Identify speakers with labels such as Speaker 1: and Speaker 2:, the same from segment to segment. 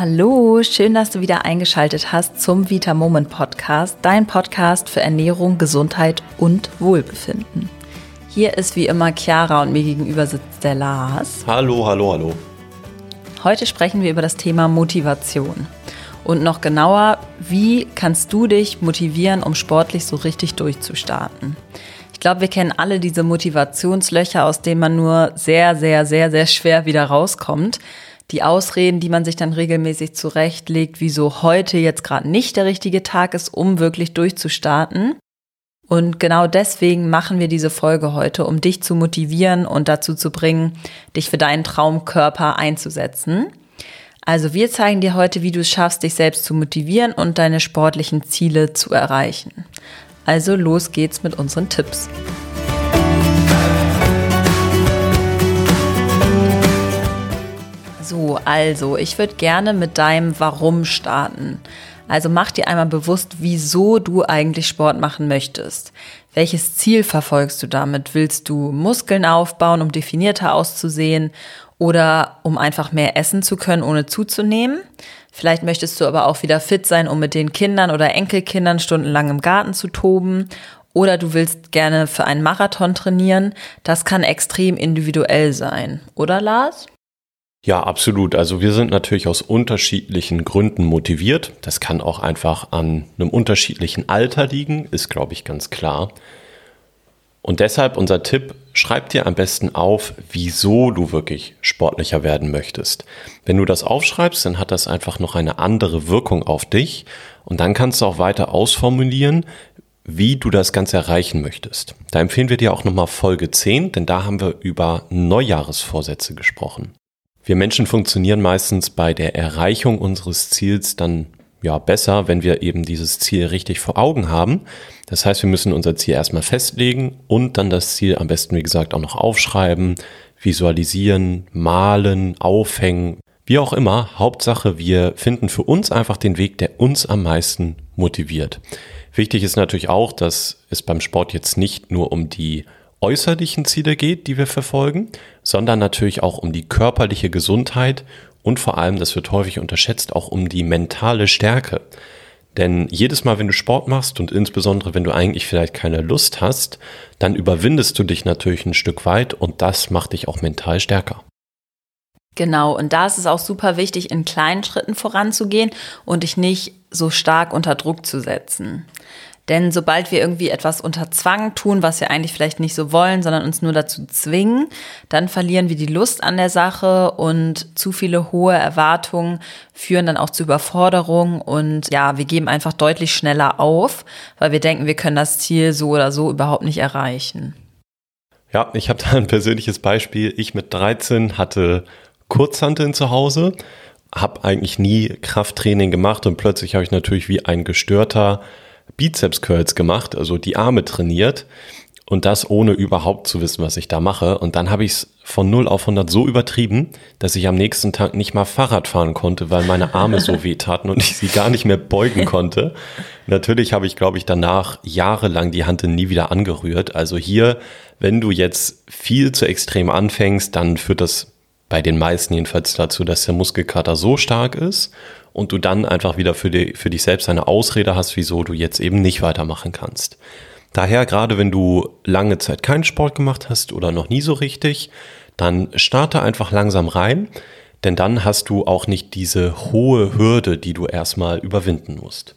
Speaker 1: Hallo, schön, dass du wieder eingeschaltet hast zum Vita Moment Podcast, dein Podcast für Ernährung, Gesundheit und Wohlbefinden. Hier ist wie immer Chiara und mir gegenüber sitzt der Lars.
Speaker 2: Hallo, hallo, hallo.
Speaker 1: Heute sprechen wir über das Thema Motivation. Und noch genauer, wie kannst du dich motivieren, um sportlich so richtig durchzustarten? Ich glaube, wir kennen alle diese Motivationslöcher, aus denen man nur sehr, sehr, sehr, sehr schwer wieder rauskommt die Ausreden, die man sich dann regelmäßig zurechtlegt, wieso heute jetzt gerade nicht der richtige Tag ist, um wirklich durchzustarten. Und genau deswegen machen wir diese Folge heute, um dich zu motivieren und dazu zu bringen, dich für deinen Traumkörper einzusetzen. Also wir zeigen dir heute, wie du es schaffst, dich selbst zu motivieren und deine sportlichen Ziele zu erreichen. Also los geht's mit unseren Tipps. So, also, ich würde gerne mit deinem Warum starten. Also mach dir einmal bewusst, wieso du eigentlich Sport machen möchtest. Welches Ziel verfolgst du damit? Willst du Muskeln aufbauen, um definierter auszusehen oder um einfach mehr essen zu können, ohne zuzunehmen? Vielleicht möchtest du aber auch wieder fit sein, um mit den Kindern oder Enkelkindern stundenlang im Garten zu toben. Oder du willst gerne für einen Marathon trainieren. Das kann extrem individuell sein. Oder Lars?
Speaker 2: Ja, absolut. Also wir sind natürlich aus unterschiedlichen Gründen motiviert. Das kann auch einfach an einem unterschiedlichen Alter liegen, ist, glaube ich, ganz klar. Und deshalb unser Tipp, schreib dir am besten auf, wieso du wirklich sportlicher werden möchtest. Wenn du das aufschreibst, dann hat das einfach noch eine andere Wirkung auf dich und dann kannst du auch weiter ausformulieren, wie du das Ganze erreichen möchtest. Da empfehlen wir dir auch nochmal Folge 10, denn da haben wir über Neujahresvorsätze gesprochen. Wir Menschen funktionieren meistens bei der Erreichung unseres Ziels dann ja besser, wenn wir eben dieses Ziel richtig vor Augen haben. Das heißt, wir müssen unser Ziel erstmal festlegen und dann das Ziel am besten, wie gesagt, auch noch aufschreiben, visualisieren, malen, aufhängen, wie auch immer. Hauptsache, wir finden für uns einfach den Weg, der uns am meisten motiviert. Wichtig ist natürlich auch, dass es beim Sport jetzt nicht nur um die äußerlichen Ziele geht, die wir verfolgen, sondern natürlich auch um die körperliche Gesundheit und vor allem, das wird häufig unterschätzt, auch um die mentale Stärke. Denn jedes Mal, wenn du Sport machst und insbesondere wenn du eigentlich vielleicht keine Lust hast, dann überwindest du dich natürlich ein Stück weit und das macht dich auch mental stärker.
Speaker 1: Genau, und da ist es auch super wichtig, in kleinen Schritten voranzugehen und dich nicht so stark unter Druck zu setzen. Denn sobald wir irgendwie etwas unter Zwang tun, was wir eigentlich vielleicht nicht so wollen, sondern uns nur dazu zwingen, dann verlieren wir die Lust an der Sache und zu viele hohe Erwartungen führen dann auch zu Überforderung und ja, wir geben einfach deutlich schneller auf, weil wir denken, wir können das Ziel so oder so überhaupt nicht erreichen.
Speaker 2: Ja, ich habe da ein persönliches Beispiel. Ich mit 13 hatte Kurzhanteln zu Hause, habe eigentlich nie Krafttraining gemacht und plötzlich habe ich natürlich wie ein gestörter Bizeps Curls gemacht, also die Arme trainiert und das ohne überhaupt zu wissen, was ich da mache. Und dann habe ich es von 0 auf 100 so übertrieben, dass ich am nächsten Tag nicht mal Fahrrad fahren konnte, weil meine Arme so weh taten und ich sie gar nicht mehr beugen konnte. Natürlich habe ich, glaube ich, danach jahrelang die Hand nie wieder angerührt. Also hier, wenn du jetzt viel zu extrem anfängst, dann führt das bei den meisten jedenfalls dazu, dass der Muskelkater so stark ist und du dann einfach wieder für, die, für dich selbst eine Ausrede hast, wieso du jetzt eben nicht weitermachen kannst. Daher, gerade wenn du lange Zeit keinen Sport gemacht hast oder noch nie so richtig, dann starte einfach langsam rein, denn dann hast du auch nicht diese hohe Hürde, die du erstmal überwinden musst.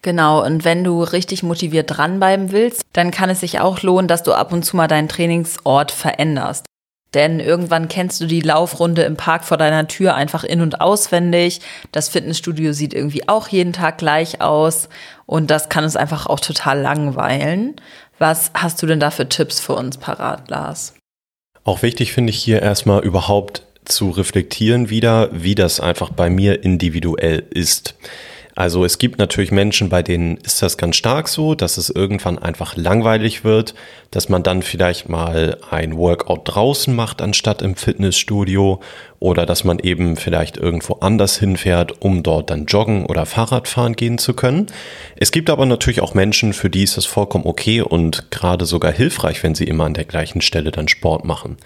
Speaker 1: Genau, und wenn du richtig motiviert dranbleiben willst, dann kann es sich auch lohnen, dass du ab und zu mal deinen Trainingsort veränderst. Denn irgendwann kennst du die Laufrunde im Park vor deiner Tür einfach in- und auswendig. Das Fitnessstudio sieht irgendwie auch jeden Tag gleich aus. Und das kann es einfach auch total langweilen. Was hast du denn da für Tipps für uns parat, Lars?
Speaker 2: Auch wichtig finde ich hier erstmal überhaupt zu reflektieren wieder, wie das einfach bei mir individuell ist. Also es gibt natürlich Menschen, bei denen ist das ganz stark so, dass es irgendwann einfach langweilig wird, dass man dann vielleicht mal ein Workout draußen macht anstatt im Fitnessstudio oder dass man eben vielleicht irgendwo anders hinfährt, um dort dann joggen oder Fahrradfahren gehen zu können. Es gibt aber natürlich auch Menschen, für die ist das vollkommen okay und gerade sogar hilfreich, wenn sie immer an der gleichen Stelle dann Sport machen.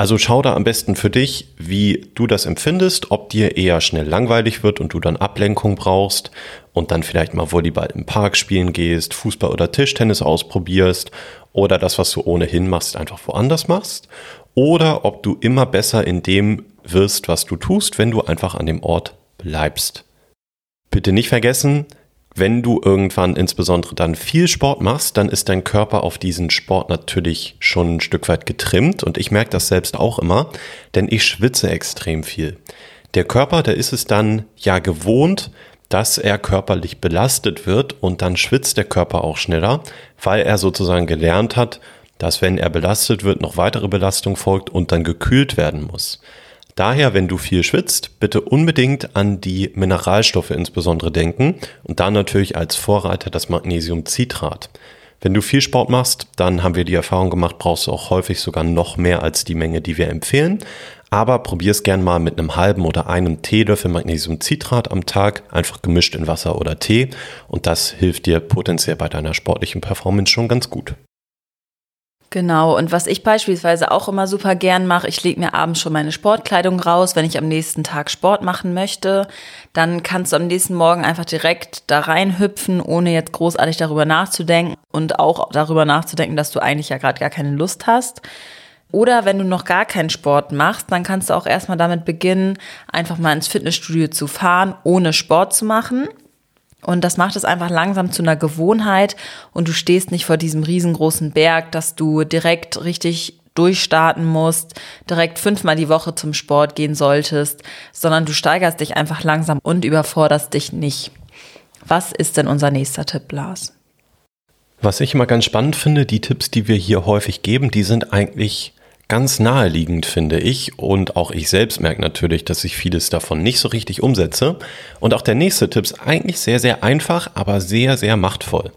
Speaker 2: Also schau da am besten für dich, wie du das empfindest, ob dir eher schnell langweilig wird und du dann Ablenkung brauchst und dann vielleicht mal Volleyball im Park spielen gehst, Fußball oder Tischtennis ausprobierst oder das, was du ohnehin machst, einfach woanders machst. Oder ob du immer besser in dem wirst, was du tust, wenn du einfach an dem Ort bleibst. Bitte nicht vergessen, wenn du irgendwann insbesondere dann viel Sport machst, dann ist dein Körper auf diesen Sport natürlich schon ein Stück weit getrimmt und ich merke das selbst auch immer, denn ich schwitze extrem viel. Der Körper, der ist es dann ja gewohnt, dass er körperlich belastet wird und dann schwitzt der Körper auch schneller, weil er sozusagen gelernt hat, dass wenn er belastet wird, noch weitere Belastung folgt und dann gekühlt werden muss. Daher, wenn du viel schwitzt, bitte unbedingt an die Mineralstoffe insbesondere denken und dann natürlich als Vorreiter das Magnesiumcitrat. Wenn du viel Sport machst, dann haben wir die Erfahrung gemacht, brauchst du auch häufig sogar noch mehr als die Menge, die wir empfehlen. Aber probier es gern mal mit einem halben oder einem Teelöffel Magnesiumcitrat am Tag, einfach gemischt in Wasser oder Tee. Und das hilft dir potenziell bei deiner sportlichen Performance schon ganz gut.
Speaker 1: Genau, und was ich beispielsweise auch immer super gern mache, ich lege mir abends schon meine Sportkleidung raus, wenn ich am nächsten Tag Sport machen möchte. Dann kannst du am nächsten Morgen einfach direkt da reinhüpfen, ohne jetzt großartig darüber nachzudenken und auch darüber nachzudenken, dass du eigentlich ja gerade gar keine Lust hast. Oder wenn du noch gar keinen Sport machst, dann kannst du auch erstmal damit beginnen, einfach mal ins Fitnessstudio zu fahren, ohne Sport zu machen. Und das macht es einfach langsam zu einer Gewohnheit und du stehst nicht vor diesem riesengroßen Berg, dass du direkt richtig durchstarten musst, direkt fünfmal die Woche zum Sport gehen solltest, sondern du steigerst dich einfach langsam und überforderst dich nicht. Was ist denn unser nächster Tipp, Lars?
Speaker 2: Was ich immer ganz spannend finde, die Tipps, die wir hier häufig geben, die sind eigentlich ganz naheliegend, finde ich. Und auch ich selbst merke natürlich, dass ich vieles davon nicht so richtig umsetze. Und auch der nächste Tipp ist eigentlich sehr, sehr einfach, aber sehr, sehr machtvoll.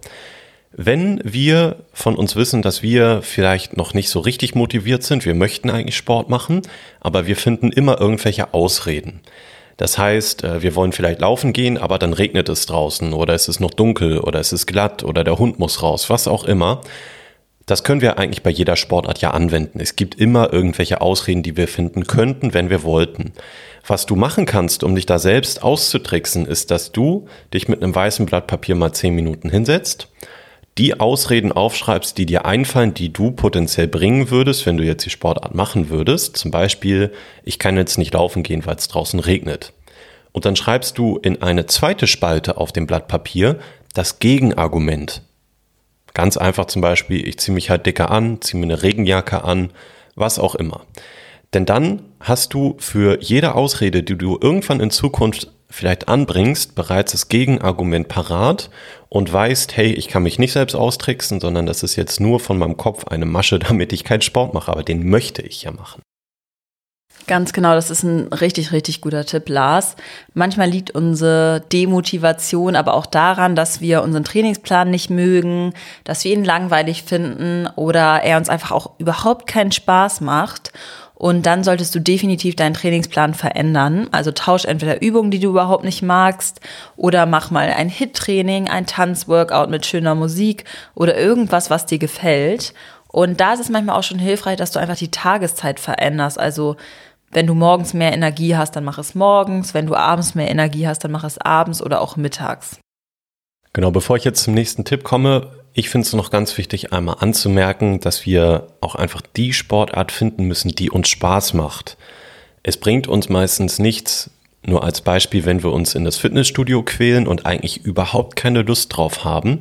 Speaker 2: Wenn wir von uns wissen, dass wir vielleicht noch nicht so richtig motiviert sind, wir möchten eigentlich Sport machen, aber wir finden immer irgendwelche Ausreden. Das heißt, äh, wir wollen vielleicht laufen gehen, aber dann regnet es draußen oder es ist noch dunkel oder es ist glatt oder der Hund muss raus, was auch immer das können wir eigentlich bei jeder Sportart ja anwenden. Es gibt immer irgendwelche Ausreden, die wir finden könnten, wenn wir wollten. Was du machen kannst, um dich da selbst auszutricksen, ist, dass du dich mit einem weißen Blatt Papier mal zehn Minuten hinsetzt, die Ausreden aufschreibst, die dir einfallen, die du potenziell bringen würdest, wenn du jetzt die Sportart machen würdest. Zum Beispiel, ich kann jetzt nicht laufen gehen, weil es draußen regnet. Und dann schreibst du in eine zweite Spalte auf dem Blatt Papier das Gegenargument. Ganz einfach zum Beispiel, ich ziehe mich halt dicker an, ziehe mir eine Regenjacke an, was auch immer. Denn dann hast du für jede Ausrede, die du irgendwann in Zukunft vielleicht anbringst, bereits das Gegenargument parat und weißt, hey, ich kann mich nicht selbst austricksen, sondern das ist jetzt nur von meinem Kopf eine Masche, damit ich keinen Sport mache, aber den möchte ich ja machen.
Speaker 1: Ganz genau, das ist ein richtig, richtig guter Tipp, Lars. Manchmal liegt unsere Demotivation aber auch daran, dass wir unseren Trainingsplan nicht mögen, dass wir ihn langweilig finden oder er uns einfach auch überhaupt keinen Spaß macht. Und dann solltest du definitiv deinen Trainingsplan verändern. Also tausch entweder Übungen, die du überhaupt nicht magst, oder mach mal ein Hit-Training, ein Tanzworkout mit schöner Musik oder irgendwas, was dir gefällt. Und da ist es manchmal auch schon hilfreich, dass du einfach die Tageszeit veränderst. Also wenn du morgens mehr Energie hast, dann mach es morgens. Wenn du abends mehr Energie hast, dann mach es abends oder auch mittags.
Speaker 2: Genau, bevor ich jetzt zum nächsten Tipp komme, ich finde es noch ganz wichtig, einmal anzumerken, dass wir auch einfach die Sportart finden müssen, die uns Spaß macht. Es bringt uns meistens nichts, nur als Beispiel, wenn wir uns in das Fitnessstudio quälen und eigentlich überhaupt keine Lust drauf haben.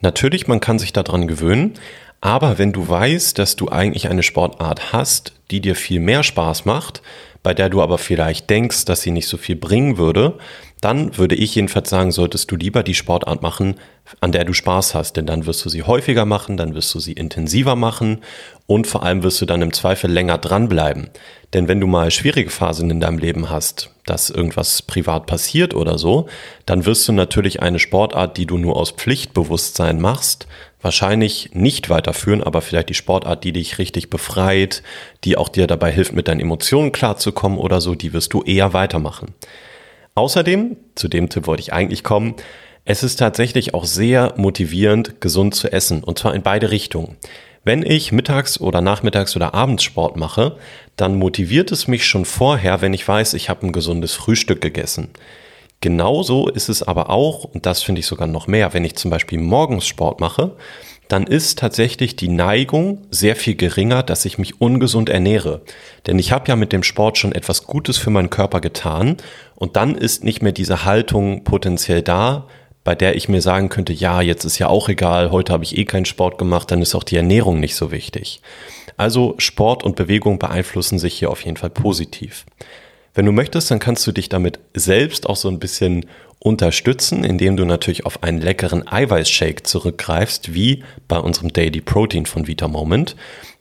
Speaker 2: Natürlich, man kann sich daran gewöhnen, aber wenn du weißt, dass du eigentlich eine Sportart hast, die dir viel mehr Spaß macht, bei der du aber vielleicht denkst, dass sie nicht so viel bringen würde, dann würde ich jedenfalls sagen, solltest du lieber die Sportart machen, an der du Spaß hast, denn dann wirst du sie häufiger machen, dann wirst du sie intensiver machen und vor allem wirst du dann im Zweifel länger dranbleiben. Denn wenn du mal schwierige Phasen in deinem Leben hast, dass irgendwas privat passiert oder so, dann wirst du natürlich eine Sportart, die du nur aus Pflichtbewusstsein machst, wahrscheinlich nicht weiterführen, aber vielleicht die Sportart, die dich richtig befreit, die auch dir dabei hilft, mit deinen Emotionen klarzukommen oder so, die wirst du eher weitermachen. Außerdem, zu dem Tipp wollte ich eigentlich kommen, es ist tatsächlich auch sehr motivierend, gesund zu essen, und zwar in beide Richtungen. Wenn ich mittags oder nachmittags oder abends Sport mache, dann motiviert es mich schon vorher, wenn ich weiß, ich habe ein gesundes Frühstück gegessen. Genauso ist es aber auch, und das finde ich sogar noch mehr, wenn ich zum Beispiel morgens Sport mache, dann ist tatsächlich die Neigung sehr viel geringer, dass ich mich ungesund ernähre. Denn ich habe ja mit dem Sport schon etwas Gutes für meinen Körper getan und dann ist nicht mehr diese Haltung potenziell da, bei der ich mir sagen könnte, ja, jetzt ist ja auch egal, heute habe ich eh keinen Sport gemacht, dann ist auch die Ernährung nicht so wichtig. Also Sport und Bewegung beeinflussen sich hier auf jeden Fall positiv. Wenn du möchtest, dann kannst du dich damit selbst auch so ein bisschen unterstützen, indem du natürlich auf einen leckeren Eiweißshake zurückgreifst, wie bei unserem Daily Protein von Vita Moment.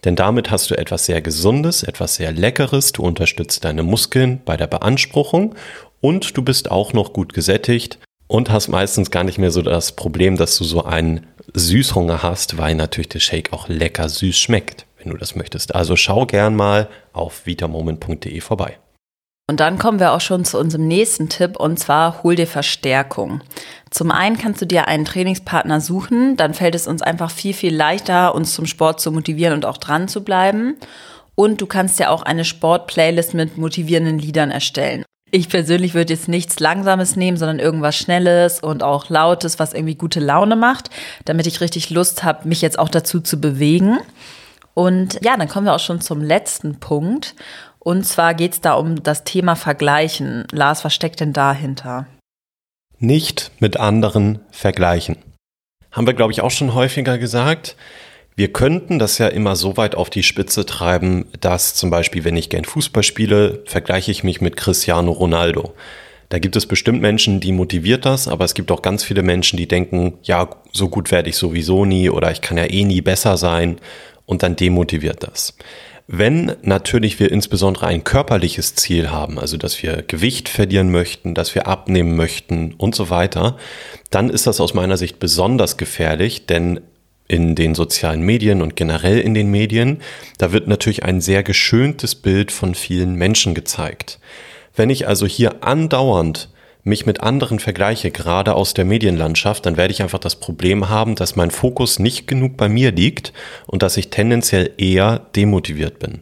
Speaker 2: Denn damit hast du etwas sehr Gesundes, etwas sehr Leckeres, du unterstützt deine Muskeln bei der Beanspruchung und du bist auch noch gut gesättigt und hast meistens gar nicht mehr so das Problem, dass du so einen Süßhunger hast, weil natürlich der Shake auch lecker süß schmeckt, wenn du das möchtest. Also schau gern mal auf vitamoment.de vorbei.
Speaker 1: Und dann kommen wir auch schon zu unserem nächsten Tipp und zwar hol dir Verstärkung. Zum einen kannst du dir einen Trainingspartner suchen, dann fällt es uns einfach viel, viel leichter, uns zum Sport zu motivieren und auch dran zu bleiben. Und du kannst ja auch eine Sport-Playlist mit motivierenden Liedern erstellen. Ich persönlich würde jetzt nichts Langsames nehmen, sondern irgendwas Schnelles und auch Lautes, was irgendwie gute Laune macht, damit ich richtig Lust habe, mich jetzt auch dazu zu bewegen. Und ja, dann kommen wir auch schon zum letzten Punkt. Und zwar geht es da um das Thema Vergleichen. Lars, was steckt denn dahinter?
Speaker 2: Nicht mit anderen vergleichen. Haben wir, glaube ich, auch schon häufiger gesagt. Wir könnten das ja immer so weit auf die Spitze treiben, dass zum Beispiel, wenn ich gern Fußball spiele, vergleiche ich mich mit Cristiano Ronaldo. Da gibt es bestimmt Menschen, die motiviert das, aber es gibt auch ganz viele Menschen, die denken, ja, so gut werde ich sowieso nie oder ich kann ja eh nie besser sein und dann demotiviert das. Wenn natürlich wir insbesondere ein körperliches Ziel haben, also dass wir Gewicht verlieren möchten, dass wir abnehmen möchten und so weiter, dann ist das aus meiner Sicht besonders gefährlich, denn in den sozialen Medien und generell in den Medien, da wird natürlich ein sehr geschöntes Bild von vielen Menschen gezeigt. Wenn ich also hier andauernd mich mit anderen vergleiche, gerade aus der Medienlandschaft, dann werde ich einfach das Problem haben, dass mein Fokus nicht genug bei mir liegt und dass ich tendenziell eher demotiviert bin.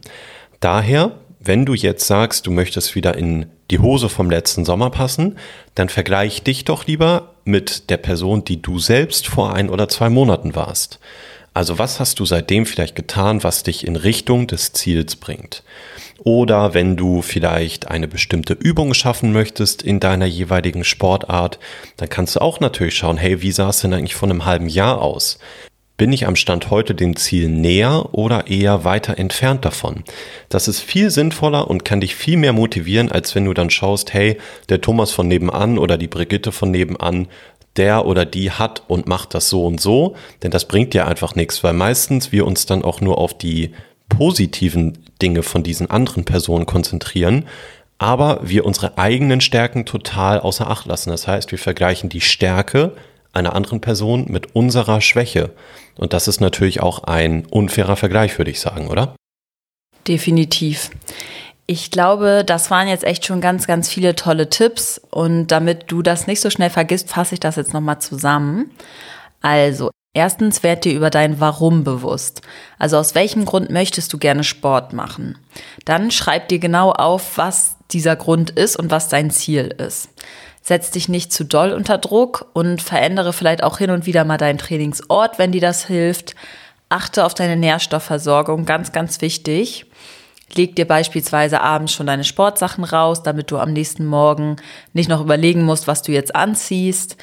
Speaker 2: Daher, wenn du jetzt sagst, du möchtest wieder in die Hose vom letzten Sommer passen, dann vergleich dich doch lieber mit der Person, die du selbst vor ein oder zwei Monaten warst. Also was hast du seitdem vielleicht getan, was dich in Richtung des Ziels bringt? Oder wenn du vielleicht eine bestimmte Übung schaffen möchtest in deiner jeweiligen Sportart, dann kannst du auch natürlich schauen, hey, wie sah es denn eigentlich vor einem halben Jahr aus? Bin ich am Stand heute dem Ziel näher oder eher weiter entfernt davon? Das ist viel sinnvoller und kann dich viel mehr motivieren, als wenn du dann schaust, hey, der Thomas von nebenan oder die Brigitte von nebenan, der oder die hat und macht das so und so, denn das bringt dir einfach nichts, weil meistens wir uns dann auch nur auf die positiven Dinge von diesen anderen Personen konzentrieren, aber wir unsere eigenen Stärken total außer Acht lassen. Das heißt, wir vergleichen die Stärke einer anderen Person mit unserer Schwäche. Und das ist natürlich auch ein unfairer Vergleich, würde ich sagen, oder?
Speaker 1: Definitiv. Ich glaube, das waren jetzt echt schon ganz, ganz viele tolle Tipps. Und damit du das nicht so schnell vergisst, fasse ich das jetzt nochmal zusammen. Also, erstens werd dir über dein Warum bewusst. Also aus welchem Grund möchtest du gerne Sport machen? Dann schreib dir genau auf, was dieser Grund ist und was dein Ziel ist setz dich nicht zu doll unter Druck und verändere vielleicht auch hin und wieder mal deinen Trainingsort, wenn dir das hilft. Achte auf deine Nährstoffversorgung, ganz, ganz wichtig. Leg dir beispielsweise abends schon deine Sportsachen raus, damit du am nächsten Morgen nicht noch überlegen musst, was du jetzt anziehst.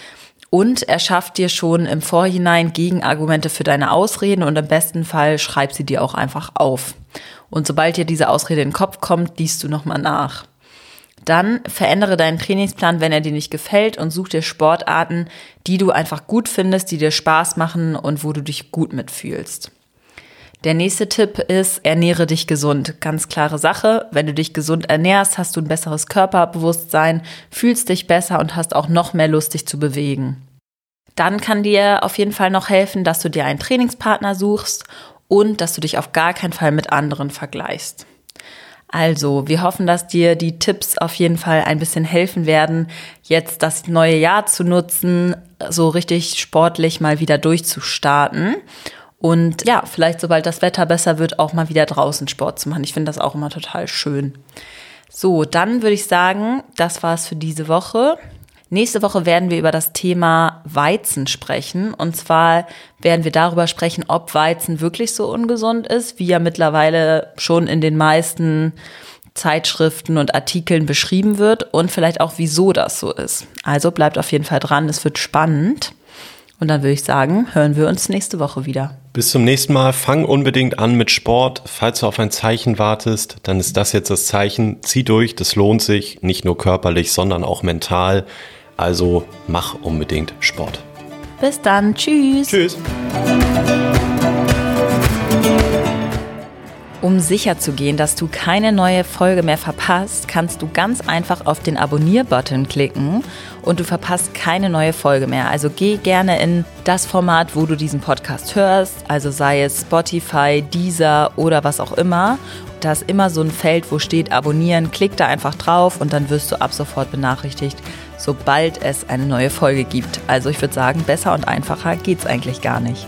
Speaker 1: Und erschaff dir schon im Vorhinein Gegenargumente für deine Ausreden und im besten Fall schreib sie dir auch einfach auf. Und sobald dir diese Ausrede in den Kopf kommt, liest du nochmal nach. Dann verändere deinen Trainingsplan, wenn er dir nicht gefällt und such dir Sportarten, die du einfach gut findest, die dir Spaß machen und wo du dich gut mitfühlst. Der nächste Tipp ist, ernähre dich gesund. Ganz klare Sache. Wenn du dich gesund ernährst, hast du ein besseres Körperbewusstsein, fühlst dich besser und hast auch noch mehr Lust, dich zu bewegen. Dann kann dir auf jeden Fall noch helfen, dass du dir einen Trainingspartner suchst und dass du dich auf gar keinen Fall mit anderen vergleichst. Also, wir hoffen, dass dir die Tipps auf jeden Fall ein bisschen helfen werden, jetzt das neue Jahr zu nutzen, so richtig sportlich mal wieder durchzustarten. Und ja, vielleicht sobald das Wetter besser wird, auch mal wieder draußen Sport zu machen. Ich finde das auch immer total schön. So, dann würde ich sagen, das war's für diese Woche. Nächste Woche werden wir über das Thema Weizen sprechen. Und zwar werden wir darüber sprechen, ob Weizen wirklich so ungesund ist, wie ja mittlerweile schon in den meisten Zeitschriften und Artikeln beschrieben wird und vielleicht auch, wieso das so ist. Also bleibt auf jeden Fall dran, es wird spannend. Und dann würde ich sagen, hören wir uns nächste Woche wieder.
Speaker 2: Bis zum nächsten Mal. Fang unbedingt an mit Sport. Falls du auf ein Zeichen wartest, dann ist das jetzt das Zeichen. Zieh durch, das lohnt sich, nicht nur körperlich, sondern auch mental. Also mach unbedingt Sport.
Speaker 1: Bis dann. Tschüss.
Speaker 2: Tschüss.
Speaker 1: Um sicher zu gehen, dass du keine neue Folge mehr verpasst, kannst du ganz einfach auf den Abonnier-Button klicken und du verpasst keine neue Folge mehr. Also geh gerne in das Format, wo du diesen Podcast hörst, also sei es Spotify, Deezer oder was auch immer. Da ist immer so ein Feld, wo steht Abonnieren. Klick da einfach drauf und dann wirst du ab sofort benachrichtigt, sobald es eine neue Folge gibt. Also ich würde sagen, besser und einfacher geht's eigentlich gar nicht.